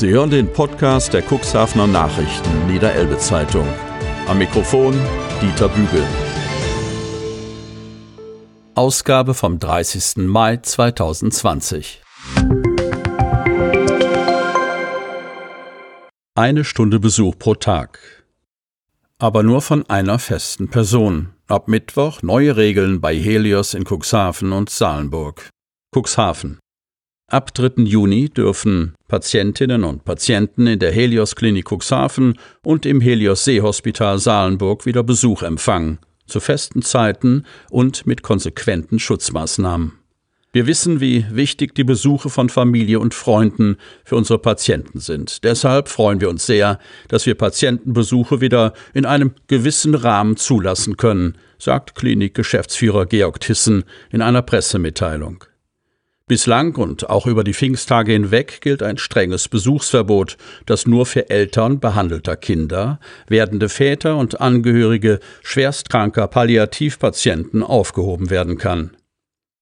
Sie hören den Podcast der Cuxhavener Nachrichten Niederelbe Zeitung. Am Mikrofon Dieter Bügel. Ausgabe vom 30. Mai 2020. Eine Stunde Besuch pro Tag. Aber nur von einer festen Person. Ab Mittwoch neue Regeln bei Helios in Cuxhaven und Salenburg. Cuxhaven. Ab 3. Juni dürfen Patientinnen und Patienten in der Helios Klinik Cuxhaven und im Helios Seehospital Salenburg wieder Besuch empfangen, zu festen Zeiten und mit konsequenten Schutzmaßnahmen. Wir wissen, wie wichtig die Besuche von Familie und Freunden für unsere Patienten sind. Deshalb freuen wir uns sehr, dass wir Patientenbesuche wieder in einem gewissen Rahmen zulassen können, sagt Klinikgeschäftsführer Georg Tissen in einer Pressemitteilung. Bislang und auch über die Pfingsttage hinweg gilt ein strenges Besuchsverbot, das nur für Eltern behandelter Kinder, werdende Väter und Angehörige schwerstkranker Palliativpatienten aufgehoben werden kann.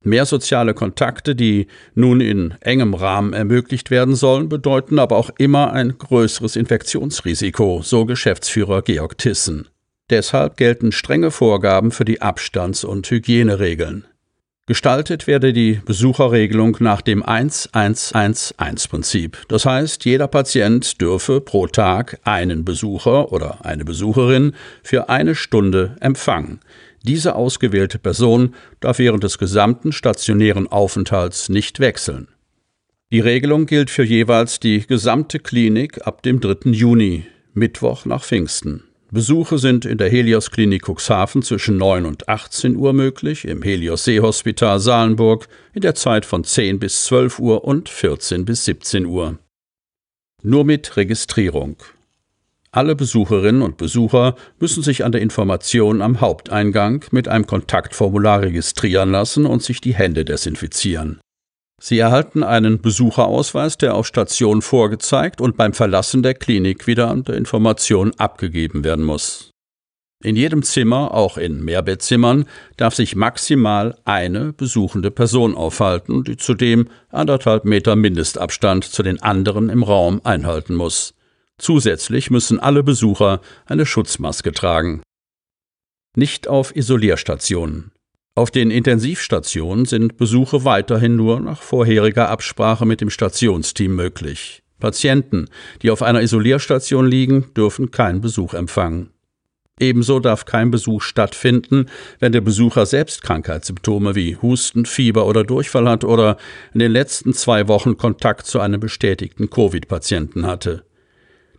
Mehr soziale Kontakte, die nun in engem Rahmen ermöglicht werden sollen, bedeuten aber auch immer ein größeres Infektionsrisiko, so Geschäftsführer Georg Tissen. Deshalb gelten strenge Vorgaben für die Abstands- und Hygieneregeln. Gestaltet werde die Besucherregelung nach dem 1-1-1-1-Prinzip. Das heißt, jeder Patient dürfe pro Tag einen Besucher oder eine Besucherin für eine Stunde empfangen. Diese ausgewählte Person darf während des gesamten stationären Aufenthalts nicht wechseln. Die Regelung gilt für jeweils die gesamte Klinik ab dem 3. Juni, Mittwoch nach Pfingsten. Besuche sind in der Helios Klinik Cuxhaven zwischen 9 und 18 Uhr möglich, im Helios Seehospital Salenburg in der Zeit von 10 bis 12 Uhr und 14 bis 17 Uhr. Nur mit Registrierung. Alle Besucherinnen und Besucher müssen sich an der Information am Haupteingang mit einem Kontaktformular registrieren lassen und sich die Hände desinfizieren. Sie erhalten einen Besucherausweis, der auf Station vorgezeigt und beim Verlassen der Klinik wieder an der Information abgegeben werden muss. In jedem Zimmer, auch in Mehrbettzimmern, darf sich maximal eine besuchende Person aufhalten, die zudem anderthalb Meter Mindestabstand zu den anderen im Raum einhalten muss. Zusätzlich müssen alle Besucher eine Schutzmaske tragen. Nicht auf Isolierstationen. Auf den Intensivstationen sind Besuche weiterhin nur nach vorheriger Absprache mit dem Stationsteam möglich. Patienten, die auf einer Isolierstation liegen, dürfen keinen Besuch empfangen. Ebenso darf kein Besuch stattfinden, wenn der Besucher selbst Krankheitssymptome wie Husten, Fieber oder Durchfall hat oder in den letzten zwei Wochen Kontakt zu einem bestätigten Covid-Patienten hatte.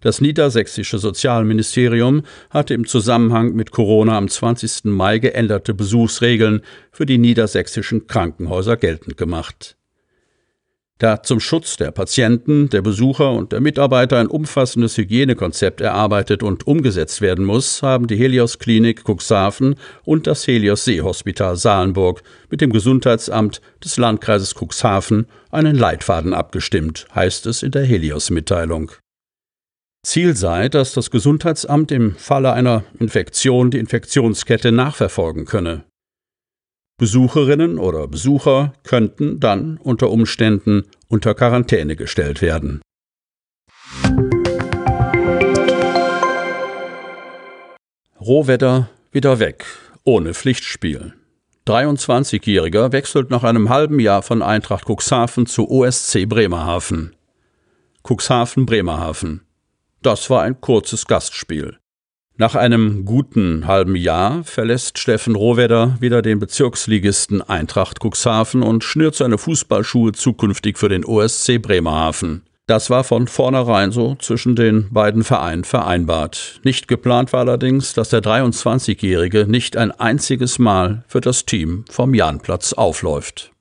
Das niedersächsische Sozialministerium hatte im Zusammenhang mit Corona am 20. Mai geänderte Besuchsregeln für die niedersächsischen Krankenhäuser geltend gemacht. Da zum Schutz der Patienten, der Besucher und der Mitarbeiter ein umfassendes Hygienekonzept erarbeitet und umgesetzt werden muss, haben die Helios Klinik Cuxhaven und das Helios Seehospital Salenburg mit dem Gesundheitsamt des Landkreises Cuxhaven einen Leitfaden abgestimmt, heißt es in der Helios Mitteilung. Ziel sei, dass das Gesundheitsamt im Falle einer Infektion die Infektionskette nachverfolgen könne. Besucherinnen oder Besucher könnten dann unter Umständen unter Quarantäne gestellt werden. Rohwetter wieder weg, ohne Pflichtspiel. 23-Jähriger wechselt nach einem halben Jahr von Eintracht Cuxhaven zu OSC Bremerhaven. Cuxhaven Bremerhaven. Das war ein kurzes Gastspiel. Nach einem guten halben Jahr verlässt Steffen Rohwedder wieder den Bezirksligisten Eintracht Cuxhaven und schnürt seine Fußballschuhe zukünftig für den OSC Bremerhaven. Das war von vornherein so zwischen den beiden Vereinen vereinbart. Nicht geplant war allerdings, dass der 23-Jährige nicht ein einziges Mal für das Team vom Jahnplatz aufläuft.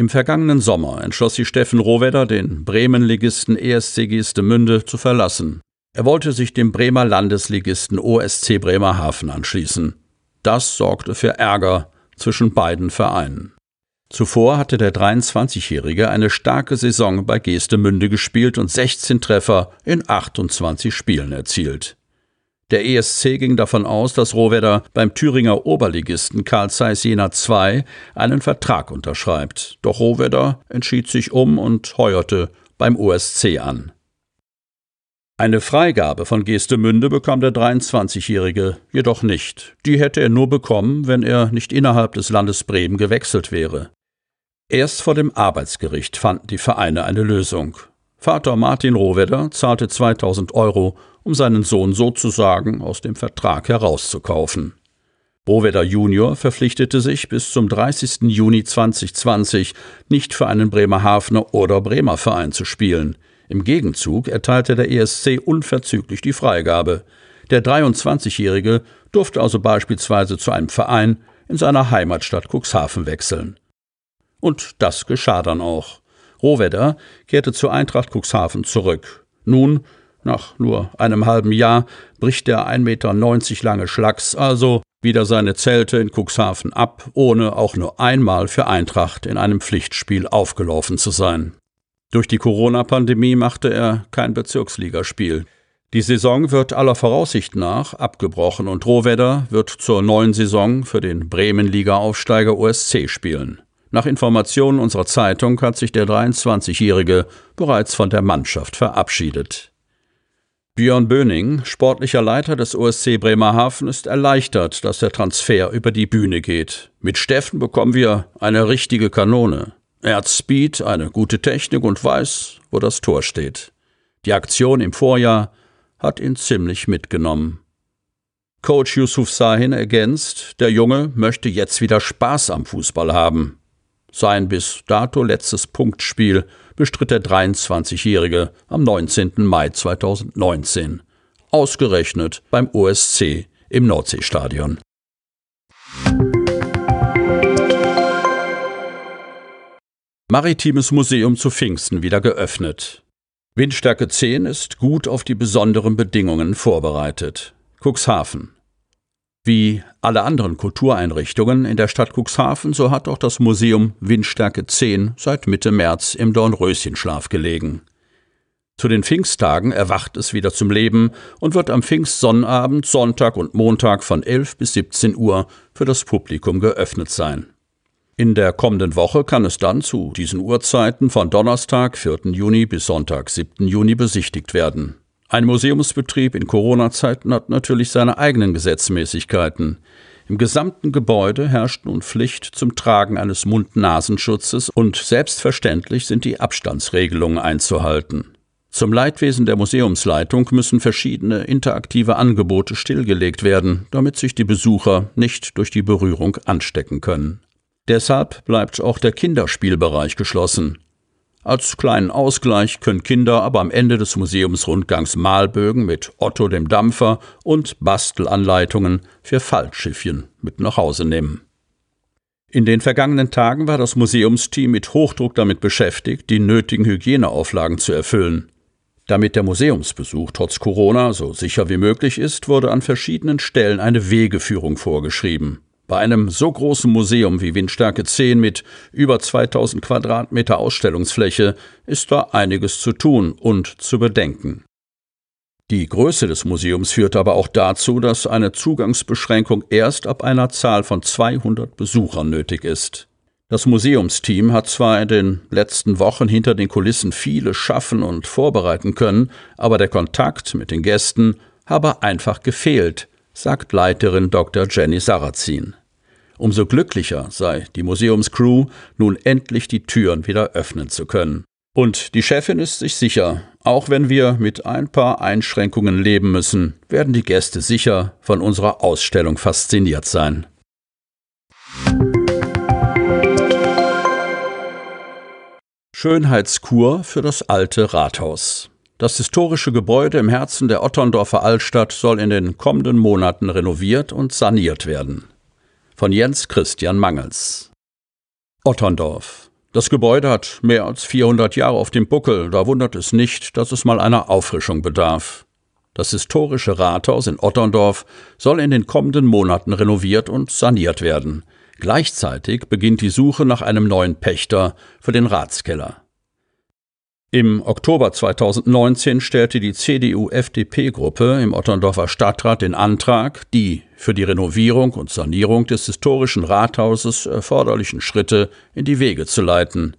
Im vergangenen Sommer entschloss sich Steffen Rohwedder, den Bremen-Ligisten ESC Geestemünde zu verlassen. Er wollte sich dem Bremer Landesligisten OSC Bremerhaven anschließen. Das sorgte für Ärger zwischen beiden Vereinen. Zuvor hatte der 23-Jährige eine starke Saison bei Geestemünde gespielt und 16 Treffer in 28 Spielen erzielt. Der ESC ging davon aus, dass Rohwedder beim Thüringer Oberligisten Karl Zeiss Jena II einen Vertrag unterschreibt. Doch Rohwedder entschied sich um und heuerte beim OSC an. Eine Freigabe von Geestemünde bekam der 23-Jährige jedoch nicht. Die hätte er nur bekommen, wenn er nicht innerhalb des Landes Bremen gewechselt wäre. Erst vor dem Arbeitsgericht fanden die Vereine eine Lösung. Vater Martin Rohwedder zahlte 2000 Euro, um seinen Sohn sozusagen aus dem Vertrag herauszukaufen. Rohwedder Junior verpflichtete sich bis zum 30. Juni 2020 nicht für einen Bremerhavener oder Bremer Verein zu spielen – im Gegenzug erteilte der ESC unverzüglich die Freigabe. Der 23-Jährige durfte also beispielsweise zu einem Verein in seiner Heimatstadt Cuxhaven wechseln. Und das geschah dann auch. Rohwedder kehrte zur Eintracht Cuxhaven zurück. Nun, nach nur einem halben Jahr, bricht der 1,90 Meter lange Schlacks also wieder seine Zelte in Cuxhaven ab, ohne auch nur einmal für Eintracht in einem Pflichtspiel aufgelaufen zu sein. Durch die Corona-Pandemie machte er kein Bezirksligaspiel. Die Saison wird aller Voraussicht nach abgebrochen und Rohwedder wird zur neuen Saison für den Bremen-Liga-Aufsteiger OSC spielen. Nach Informationen unserer Zeitung hat sich der 23-Jährige bereits von der Mannschaft verabschiedet. Björn Böning, sportlicher Leiter des OSC Bremerhaven, ist erleichtert, dass der Transfer über die Bühne geht. Mit Steffen bekommen wir eine richtige Kanone. Er hat Speed, eine gute Technik und weiß, wo das Tor steht. Die Aktion im Vorjahr hat ihn ziemlich mitgenommen. Coach Yusuf Sahin ergänzt, der Junge möchte jetzt wieder Spaß am Fußball haben. Sein bis dato letztes Punktspiel bestritt der 23-Jährige am 19. Mai 2019. Ausgerechnet beim OSC im Nordseestadion. Maritimes Museum zu Pfingsten wieder geöffnet. Windstärke 10 ist gut auf die besonderen Bedingungen vorbereitet. Cuxhaven. Wie alle anderen Kultureinrichtungen in der Stadt Cuxhaven, so hat auch das Museum Windstärke 10 seit Mitte März im Dornröschenschlaf gelegen. Zu den Pfingsttagen erwacht es wieder zum Leben und wird am Pfingstsonnabend, Sonntag und Montag von 11 bis 17 Uhr für das Publikum geöffnet sein. In der kommenden Woche kann es dann zu diesen Uhrzeiten von Donnerstag, 4. Juni bis Sonntag, 7. Juni besichtigt werden. Ein Museumsbetrieb in Corona-Zeiten hat natürlich seine eigenen Gesetzmäßigkeiten. Im gesamten Gebäude herrscht nun Pflicht zum Tragen eines Mund-Nasenschutzes und selbstverständlich sind die Abstandsregelungen einzuhalten. Zum Leidwesen der Museumsleitung müssen verschiedene interaktive Angebote stillgelegt werden, damit sich die Besucher nicht durch die Berührung anstecken können. Deshalb bleibt auch der Kinderspielbereich geschlossen. Als kleinen Ausgleich können Kinder aber am Ende des Museumsrundgangs Malbögen mit Otto dem Dampfer und Bastelanleitungen für Fallschiffchen mit nach Hause nehmen. In den vergangenen Tagen war das Museumsteam mit Hochdruck damit beschäftigt, die nötigen Hygieneauflagen zu erfüllen. Damit der Museumsbesuch trotz Corona so sicher wie möglich ist, wurde an verschiedenen Stellen eine Wegeführung vorgeschrieben. Bei einem so großen Museum wie Windstärke 10 mit über 2000 Quadratmeter Ausstellungsfläche ist da einiges zu tun und zu bedenken. Die Größe des Museums führt aber auch dazu, dass eine Zugangsbeschränkung erst ab einer Zahl von 200 Besuchern nötig ist. Das Museumsteam hat zwar in den letzten Wochen hinter den Kulissen viele schaffen und vorbereiten können, aber der Kontakt mit den Gästen habe einfach gefehlt, sagt Leiterin Dr. Jenny Sarrazin. Umso glücklicher sei die Museumscrew, nun endlich die Türen wieder öffnen zu können. Und die Chefin ist sich sicher, auch wenn wir mit ein paar Einschränkungen leben müssen, werden die Gäste sicher von unserer Ausstellung fasziniert sein. Schönheitskur für das alte Rathaus. Das historische Gebäude im Herzen der Otterndorfer Altstadt soll in den kommenden Monaten renoviert und saniert werden von Jens Christian Mangels. Otterndorf. Das Gebäude hat mehr als 400 Jahre auf dem Buckel, da wundert es nicht, dass es mal einer Auffrischung bedarf. Das historische Rathaus in Otterndorf soll in den kommenden Monaten renoviert und saniert werden. Gleichzeitig beginnt die Suche nach einem neuen Pächter für den Ratskeller. Im Oktober 2019 stellte die CDU-FDP-Gruppe im Otterndorfer Stadtrat den Antrag, die für die Renovierung und Sanierung des historischen Rathauses erforderlichen Schritte in die Wege zu leiten.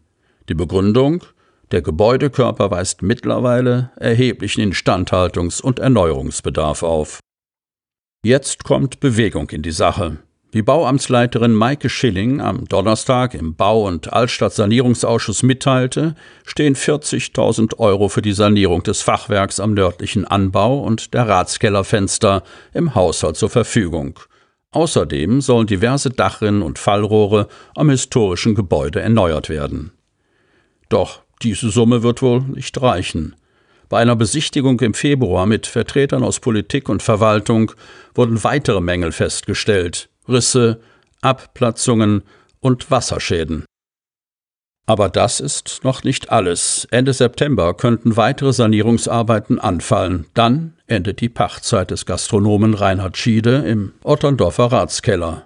Die Begründung Der Gebäudekörper weist mittlerweile erheblichen Instandhaltungs- und Erneuerungsbedarf auf. Jetzt kommt Bewegung in die Sache. Wie Bauamtsleiterin Maike Schilling am Donnerstag im Bau- und Altstadtsanierungsausschuss mitteilte, stehen 40.000 Euro für die Sanierung des Fachwerks am nördlichen Anbau und der Ratskellerfenster im Haushalt zur Verfügung. Außerdem sollen diverse Dachrinnen und Fallrohre am historischen Gebäude erneuert werden. Doch diese Summe wird wohl nicht reichen. Bei einer Besichtigung im Februar mit Vertretern aus Politik und Verwaltung wurden weitere Mängel festgestellt. Risse, Abplatzungen und Wasserschäden. Aber das ist noch nicht alles. Ende September könnten weitere Sanierungsarbeiten anfallen. Dann endet die Pachtzeit des Gastronomen Reinhard Schiede im Otterndorfer Ratskeller.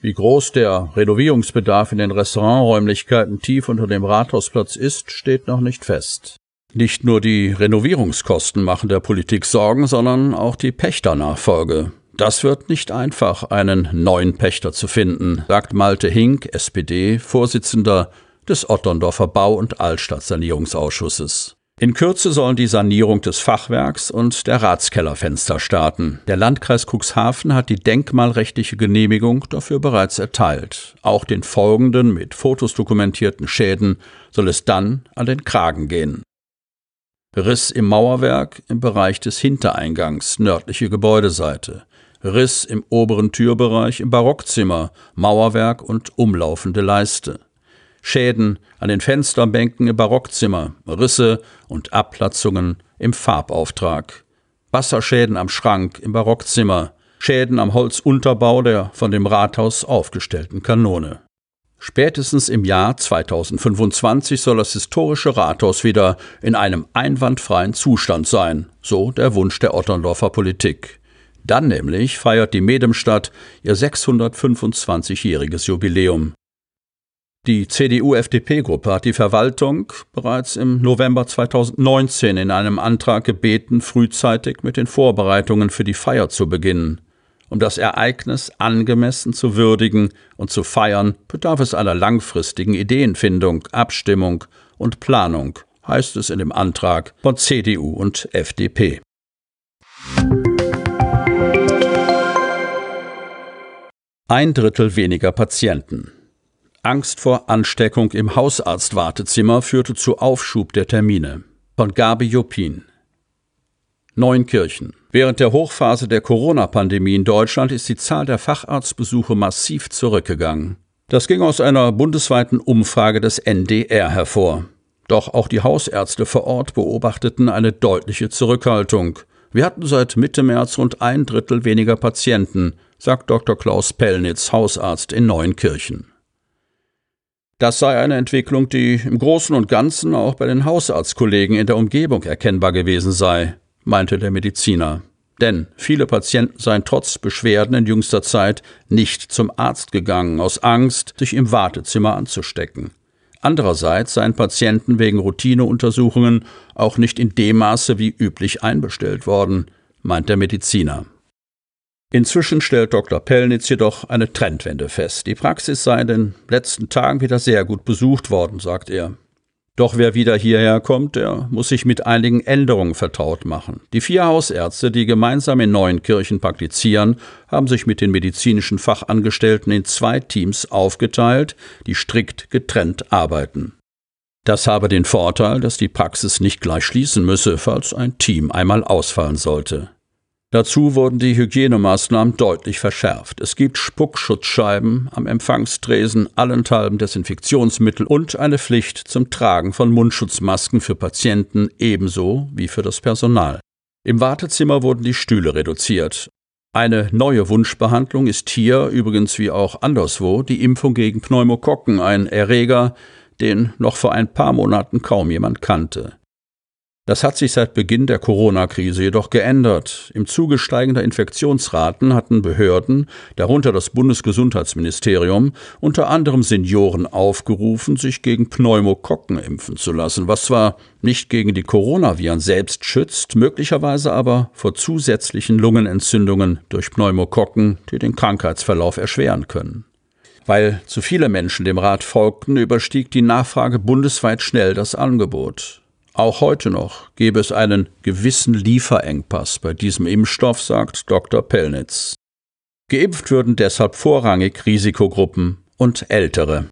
Wie groß der Renovierungsbedarf in den Restauranträumlichkeiten tief unter dem Rathausplatz ist, steht noch nicht fest. Nicht nur die Renovierungskosten machen der Politik Sorgen, sondern auch die Pächternachfolge. Das wird nicht einfach, einen neuen Pächter zu finden, sagt Malte Hink, SPD, Vorsitzender des Otterndorfer Bau- und Altstadtsanierungsausschusses. In Kürze sollen die Sanierung des Fachwerks und der Ratskellerfenster starten. Der Landkreis Cuxhaven hat die denkmalrechtliche Genehmigung dafür bereits erteilt. Auch den folgenden mit Fotos dokumentierten Schäden soll es dann an den Kragen gehen. Riss im Mauerwerk im Bereich des Hintereingangs, nördliche Gebäudeseite. Riss im oberen Türbereich im Barockzimmer, Mauerwerk und umlaufende Leiste. Schäden an den Fensterbänken im Barockzimmer, Risse und Abplatzungen im Farbauftrag. Wasserschäden am Schrank im Barockzimmer, Schäden am Holzunterbau der von dem Rathaus aufgestellten Kanone. Spätestens im Jahr 2025 soll das historische Rathaus wieder in einem einwandfreien Zustand sein, so der Wunsch der Otterndorfer Politik. Dann nämlich feiert die Medemstadt ihr 625-jähriges Jubiläum. Die CDU-FDP-Gruppe hat die Verwaltung bereits im November 2019 in einem Antrag gebeten, frühzeitig mit den Vorbereitungen für die Feier zu beginnen. Um das Ereignis angemessen zu würdigen und zu feiern, bedarf es einer langfristigen Ideenfindung, Abstimmung und Planung, heißt es in dem Antrag von CDU und FDP. Ein Drittel weniger Patienten. Angst vor Ansteckung im Hausarztwartezimmer führte zu Aufschub der Termine. Von Gabi Jopin. Neunkirchen. Während der Hochphase der Corona-Pandemie in Deutschland ist die Zahl der Facharztbesuche massiv zurückgegangen. Das ging aus einer bundesweiten Umfrage des NDR hervor. Doch auch die Hausärzte vor Ort beobachteten eine deutliche Zurückhaltung. Wir hatten seit Mitte März rund ein Drittel weniger Patienten, sagt Dr. Klaus Pellnitz, Hausarzt in Neuenkirchen. Das sei eine Entwicklung, die im Großen und Ganzen auch bei den Hausarztkollegen in der Umgebung erkennbar gewesen sei, meinte der Mediziner. Denn viele Patienten seien trotz Beschwerden in jüngster Zeit nicht zum Arzt gegangen, aus Angst, sich im Wartezimmer anzustecken. Andererseits seien Patienten wegen Routineuntersuchungen auch nicht in dem Maße wie üblich einbestellt worden, meint der Mediziner. Inzwischen stellt Dr. Pellnitz jedoch eine Trendwende fest. Die Praxis sei in den letzten Tagen wieder sehr gut besucht worden, sagt er. Doch wer wieder hierher kommt, der muss sich mit einigen Änderungen vertraut machen. Die vier Hausärzte, die gemeinsam in neuen Kirchen praktizieren, haben sich mit den medizinischen Fachangestellten in zwei Teams aufgeteilt, die strikt getrennt arbeiten. Das habe den Vorteil, dass die Praxis nicht gleich schließen müsse, falls ein Team einmal ausfallen sollte. Dazu wurden die Hygienemaßnahmen deutlich verschärft. Es gibt Spuckschutzscheiben am Empfangstresen, allenthalben Desinfektionsmittel und eine Pflicht zum Tragen von Mundschutzmasken für Patienten ebenso wie für das Personal. Im Wartezimmer wurden die Stühle reduziert. Eine neue Wunschbehandlung ist hier, übrigens wie auch anderswo, die Impfung gegen Pneumokokken, ein Erreger, den noch vor ein paar Monaten kaum jemand kannte. Das hat sich seit Beginn der Corona-Krise jedoch geändert. Im Zuge steigender Infektionsraten hatten Behörden, darunter das Bundesgesundheitsministerium, unter anderem Senioren aufgerufen, sich gegen Pneumokokken impfen zu lassen, was zwar nicht gegen die Coronaviren selbst schützt, möglicherweise aber vor zusätzlichen Lungenentzündungen durch Pneumokokken, die den Krankheitsverlauf erschweren können. Weil zu viele Menschen dem Rat folgten, überstieg die Nachfrage bundesweit schnell das Angebot. Auch heute noch gäbe es einen gewissen Lieferengpass bei diesem Impfstoff, sagt Dr. Pellnitz. Geimpft würden deshalb vorrangig Risikogruppen und Ältere.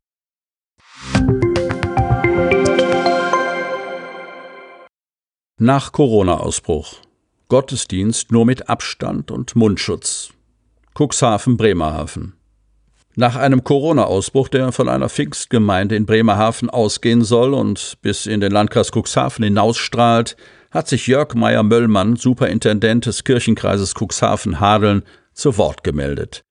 Nach Corona-Ausbruch. Gottesdienst nur mit Abstand und Mundschutz. Cuxhaven Bremerhaven. Nach einem Corona-Ausbruch, der von einer Pfingstgemeinde in Bremerhaven ausgehen soll und bis in den Landkreis Cuxhaven hinausstrahlt, hat sich Jörg Meyer-Möllmann, Superintendent des Kirchenkreises Cuxhaven-Hadeln, zu Wort gemeldet.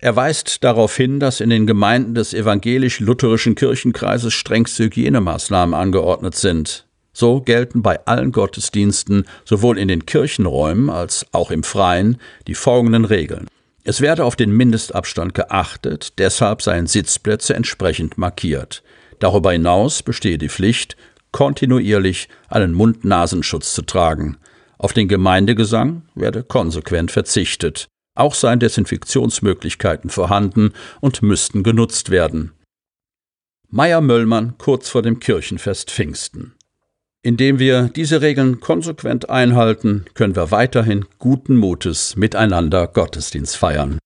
Er weist darauf hin, dass in den Gemeinden des evangelisch-lutherischen Kirchenkreises strengste Hygienemaßnahmen angeordnet sind. So gelten bei allen Gottesdiensten, sowohl in den Kirchenräumen als auch im Freien, die folgenden Regeln. Es werde auf den Mindestabstand geachtet, deshalb seien Sitzplätze entsprechend markiert. Darüber hinaus bestehe die Pflicht, kontinuierlich einen Mund-Nasenschutz zu tragen. Auf den Gemeindegesang werde konsequent verzichtet. Auch seien Desinfektionsmöglichkeiten vorhanden und müssten genutzt werden. Meier Möllmann kurz vor dem Kirchenfest Pfingsten. Indem wir diese Regeln konsequent einhalten, können wir weiterhin guten Mutes miteinander Gottesdienst feiern.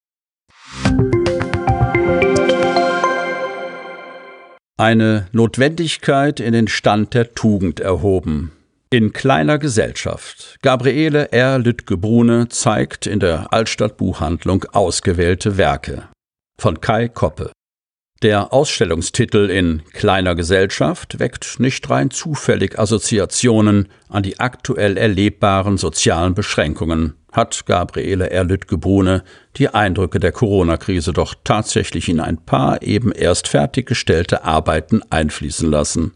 Eine Notwendigkeit in den Stand der Tugend erhoben. In kleiner Gesellschaft. Gabriele R. Lüttgebrune zeigt in der Altstadtbuchhandlung ausgewählte Werke. Von Kai Koppe. Der Ausstellungstitel in kleiner Gesellschaft weckt nicht rein zufällig Assoziationen an die aktuell erlebbaren sozialen Beschränkungen, hat Gabriele Erlütt-Gebrune die Eindrücke der Corona-Krise doch tatsächlich in ein paar eben erst fertiggestellte Arbeiten einfließen lassen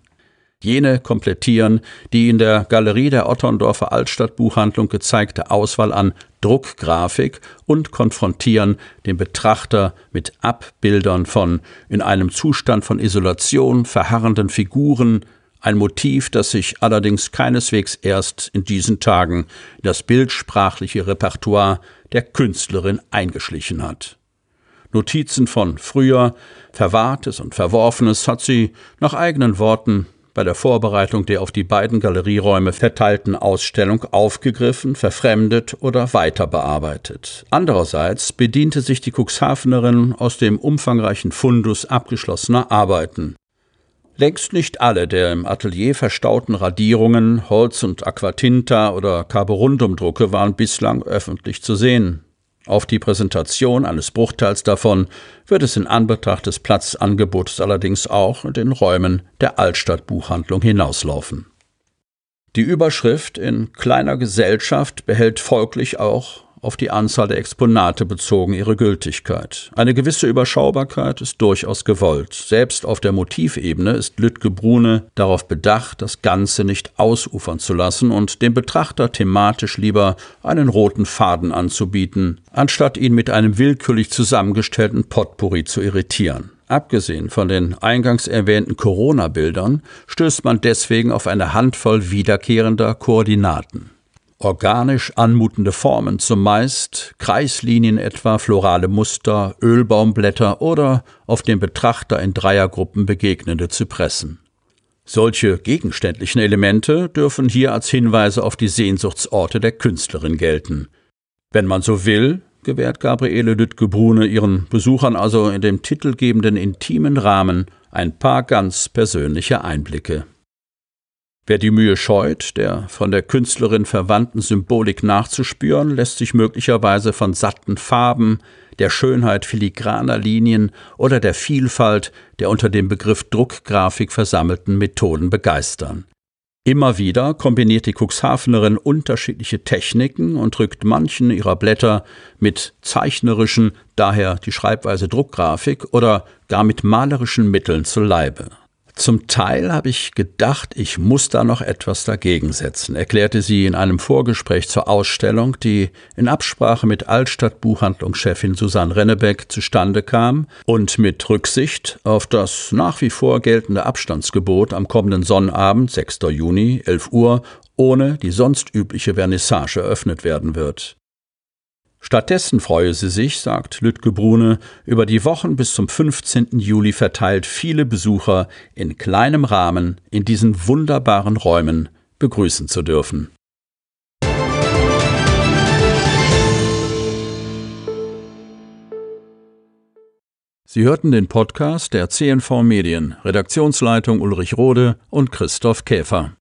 jene komplettieren die in der Galerie der Otterndorfer Altstadtbuchhandlung gezeigte Auswahl an Druckgrafik und konfrontieren den Betrachter mit Abbildern von in einem Zustand von Isolation verharrenden Figuren, ein Motiv, das sich allerdings keineswegs erst in diesen Tagen in das bildsprachliche Repertoire der Künstlerin eingeschlichen hat. Notizen von früher, Verwahrtes und Verworfenes hat sie nach eigenen Worten bei der Vorbereitung der auf die beiden Galerieräume verteilten Ausstellung aufgegriffen, verfremdet oder weiter bearbeitet. Andererseits bediente sich die Cuxhavenerin aus dem umfangreichen Fundus abgeschlossener Arbeiten. Längst nicht alle der im Atelier verstauten Radierungen, Holz- und Aquatinta oder Carborundumdrucke waren bislang öffentlich zu sehen. Auf die Präsentation eines Bruchteils davon wird es in Anbetracht des Platzangebots allerdings auch in den Räumen der Altstadtbuchhandlung hinauslaufen. Die Überschrift in kleiner Gesellschaft behält folglich auch auf die Anzahl der Exponate bezogen ihre Gültigkeit. Eine gewisse Überschaubarkeit ist durchaus gewollt. Selbst auf der Motivebene ist Lütke Brune darauf bedacht, das Ganze nicht ausufern zu lassen und dem Betrachter thematisch lieber einen roten Faden anzubieten, anstatt ihn mit einem willkürlich zusammengestellten Potpourri zu irritieren. Abgesehen von den eingangs erwähnten Corona-Bildern stößt man deswegen auf eine Handvoll wiederkehrender Koordinaten organisch anmutende Formen, zumeist Kreislinien etwa, florale Muster, Ölbaumblätter oder auf dem Betrachter in Dreiergruppen begegnende Zypressen. Solche gegenständlichen Elemente dürfen hier als Hinweise auf die Sehnsuchtsorte der Künstlerin gelten. Wenn man so will, gewährt Gabriele Lüttgebrune ihren Besuchern also in dem titelgebenden intimen Rahmen ein paar ganz persönliche Einblicke. Wer die Mühe scheut, der von der Künstlerin verwandten Symbolik nachzuspüren, lässt sich möglicherweise von satten Farben, der Schönheit filigraner Linien oder der Vielfalt der unter dem Begriff Druckgrafik versammelten Methoden begeistern. Immer wieder kombiniert die Cuxhavenerin unterschiedliche Techniken und drückt manchen ihrer Blätter mit zeichnerischen, daher die Schreibweise Druckgrafik oder gar mit malerischen Mitteln zu Leibe. Zum Teil habe ich gedacht, ich muss da noch etwas dagegen setzen, erklärte sie in einem Vorgespräch zur Ausstellung, die in Absprache mit Altstadtbuchhandlungschefin Susanne Rennebeck zustande kam und mit Rücksicht auf das nach wie vor geltende Abstandsgebot am kommenden Sonnabend, 6. Juni, 11 Uhr, ohne die sonst übliche Vernissage eröffnet werden wird. Stattdessen freue sie sich, sagt Lütke Brune, über die Wochen bis zum 15. Juli verteilt viele Besucher in kleinem Rahmen in diesen wunderbaren Räumen begrüßen zu dürfen. Sie hörten den Podcast der CNV Medien, Redaktionsleitung Ulrich Rode und Christoph Käfer.